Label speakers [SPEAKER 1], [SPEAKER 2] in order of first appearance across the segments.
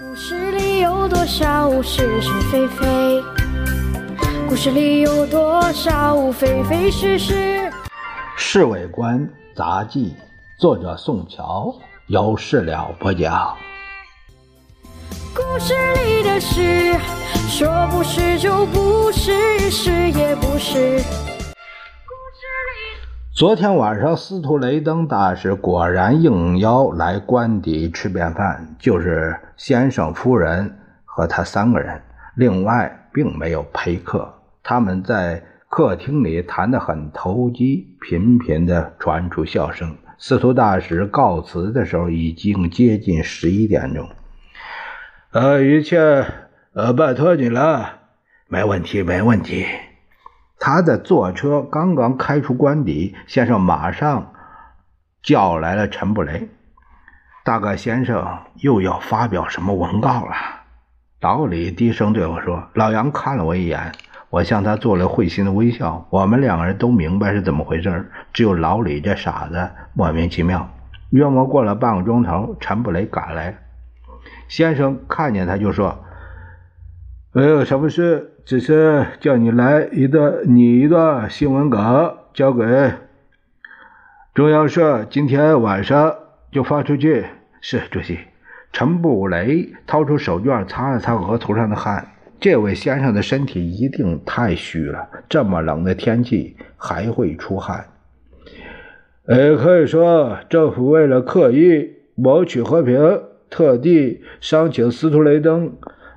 [SPEAKER 1] 故事里有多少是是非非？故事里有多少非非是是？
[SPEAKER 2] 《侍卫官杂记》，作者宋乔，有事了不讲。
[SPEAKER 1] 故事里的事，说不是就不是，是也不是。
[SPEAKER 2] 昨天晚上，司徒雷登大使果然应邀来官邸吃便饭，就是先生、夫人和他三个人，另外并没有陪客。他们在客厅里谈得很投机，频频地传出笑声。司徒大使告辞的时候，已经接近十一点钟。
[SPEAKER 3] 呃，一切呃，拜托你了，
[SPEAKER 2] 没问题，没问题。他的坐车刚刚开出官邸，先生马上叫来了陈布雷。大概先生又要发表什么文告了？老李低声对我说：“老杨看了我一眼，我向他做了会心的微笑。我们两个人都明白是怎么回事，只有老李这傻子莫名其妙。”约莫过了半个钟头，陈布雷赶来，先生看见他就说。
[SPEAKER 3] 没有什么事，只是叫你来一段，你一段新闻稿交给中央社，今天晚上就发出去。
[SPEAKER 2] 是主席。陈布雷掏出手绢擦了擦额头上的汗。这位先生的身体一定太虚了，这么冷的天气还会出汗。
[SPEAKER 3] 呃，可以说政府为了刻意谋取和平，特地商请斯图雷登。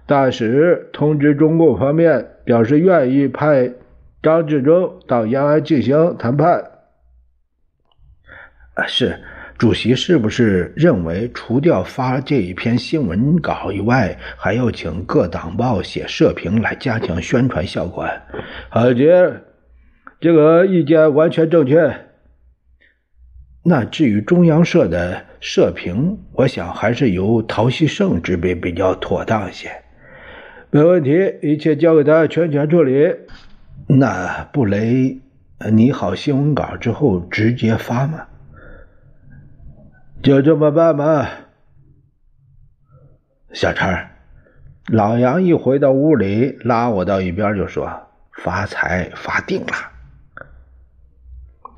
[SPEAKER 3] 大使通知中共方面，表示愿意派张治中到延安进行谈判。
[SPEAKER 2] 啊，是主席是不是认为除掉发这一篇新闻稿以外，还要请各党报写社评来加强宣传效果？
[SPEAKER 3] 好杰，这个意见完全正确。
[SPEAKER 2] 那至于中央社的社评，我想还是由陶希圣执笔比较妥当些。
[SPEAKER 3] 没问题，一切交给他全权处理。
[SPEAKER 2] 那布雷拟好新闻稿之后直接发吗？
[SPEAKER 3] 就这么办吧。
[SPEAKER 2] 小陈，老杨一回到屋里，拉我到一边就说：“发财发定了，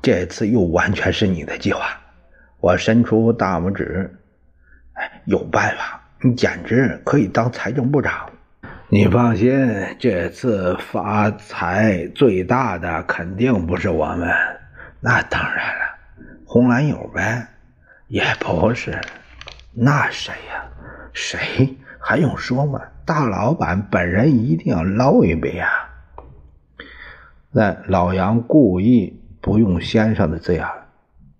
[SPEAKER 2] 这次又完全是你的计划。”我伸出大拇指：“哎，有办法，你简直可以当财政部长。”你放心，这次发财最大的肯定不是我们。那当然了，红蓝友呗，也不是。那谁呀？谁还用说吗？大老板本人一定要捞一笔啊！那老杨故意不用“先生”的字眼，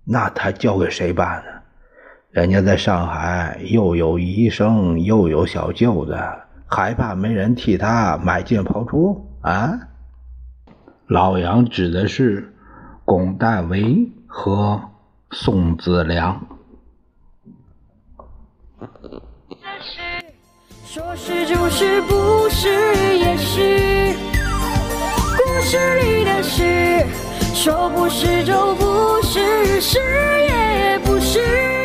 [SPEAKER 2] 那他交给谁办呢？人家在上海又有医生，又有小舅子。害怕没人替他买进抛出啊！老杨指的是龚大为和宋子良。
[SPEAKER 1] 说是就是，不是也是。故事里的事，说不是就不是，是也不是。